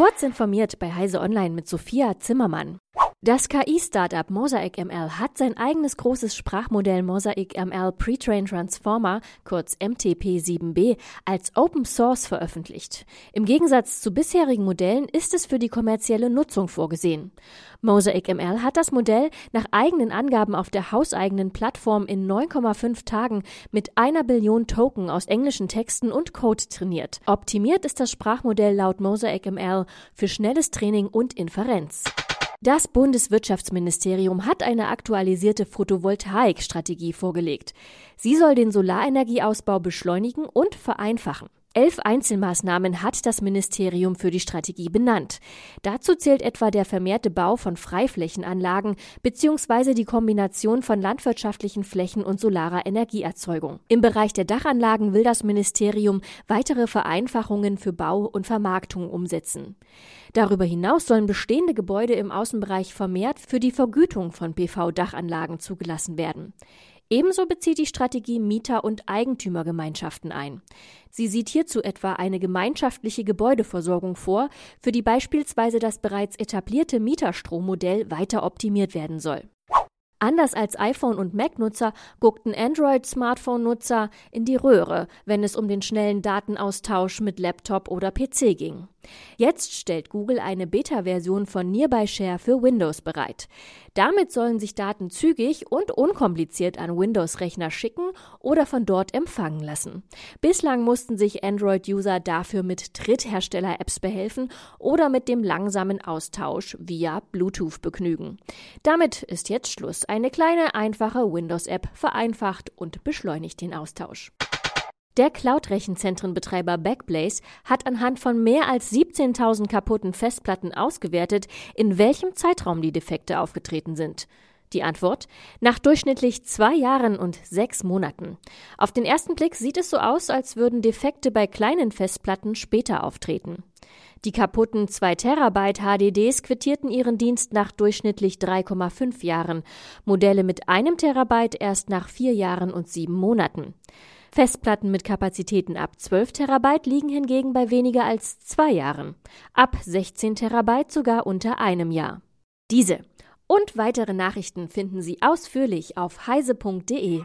Kurz informiert bei Heise Online mit Sophia Zimmermann. Das KI-Startup Mosaic ML hat sein eigenes großes Sprachmodell Mosaic ML Pre-Trained Transformer, kurz MTP7b, als Open Source veröffentlicht. Im Gegensatz zu bisherigen Modellen ist es für die kommerzielle Nutzung vorgesehen. Mosaic ML hat das Modell nach eigenen Angaben auf der hauseigenen Plattform in 9,5 Tagen mit einer Billion Token aus englischen Texten und Code trainiert. Optimiert ist das Sprachmodell laut Mosaic ML für schnelles Training und Inferenz. Das Bundeswirtschaftsministerium hat eine aktualisierte Photovoltaikstrategie vorgelegt. Sie soll den Solarenergieausbau beschleunigen und vereinfachen. Elf Einzelmaßnahmen hat das Ministerium für die Strategie benannt. Dazu zählt etwa der vermehrte Bau von Freiflächenanlagen bzw. die Kombination von landwirtschaftlichen Flächen und solarer Energieerzeugung. Im Bereich der Dachanlagen will das Ministerium weitere Vereinfachungen für Bau und Vermarktung umsetzen. Darüber hinaus sollen bestehende Gebäude im Außenbereich vermehrt für die Vergütung von PV-Dachanlagen zugelassen werden. Ebenso bezieht die Strategie Mieter- und Eigentümergemeinschaften ein. Sie sieht hierzu etwa eine gemeinschaftliche Gebäudeversorgung vor, für die beispielsweise das bereits etablierte Mieterstrommodell weiter optimiert werden soll. Anders als iPhone- und Mac-Nutzer guckten Android-Smartphone-Nutzer in die Röhre, wenn es um den schnellen Datenaustausch mit Laptop oder PC ging. Jetzt stellt Google eine Beta-Version von Nearby Share für Windows bereit. Damit sollen sich Daten zügig und unkompliziert an Windows-Rechner schicken oder von dort empfangen lassen. Bislang mussten sich Android-User dafür mit Dritthersteller-Apps behelfen oder mit dem langsamen Austausch via Bluetooth begnügen. Damit ist jetzt Schluss. Eine kleine, einfache Windows-App vereinfacht und beschleunigt den Austausch. Der Cloud-Rechenzentrenbetreiber Backblaze hat anhand von mehr als 17.000 kaputten Festplatten ausgewertet, in welchem Zeitraum die Defekte aufgetreten sind. Die Antwort? Nach durchschnittlich zwei Jahren und sechs Monaten. Auf den ersten Blick sieht es so aus, als würden Defekte bei kleinen Festplatten später auftreten. Die kaputten 2 Terabyte HDDs quittierten ihren Dienst nach durchschnittlich 3,5 Jahren, Modelle mit einem Terabyte erst nach vier Jahren und sieben Monaten. Festplatten mit Kapazitäten ab 12 Terabyte liegen hingegen bei weniger als zwei Jahren, ab 16 Terabyte sogar unter einem Jahr. Diese und weitere Nachrichten finden Sie ausführlich auf heise.de.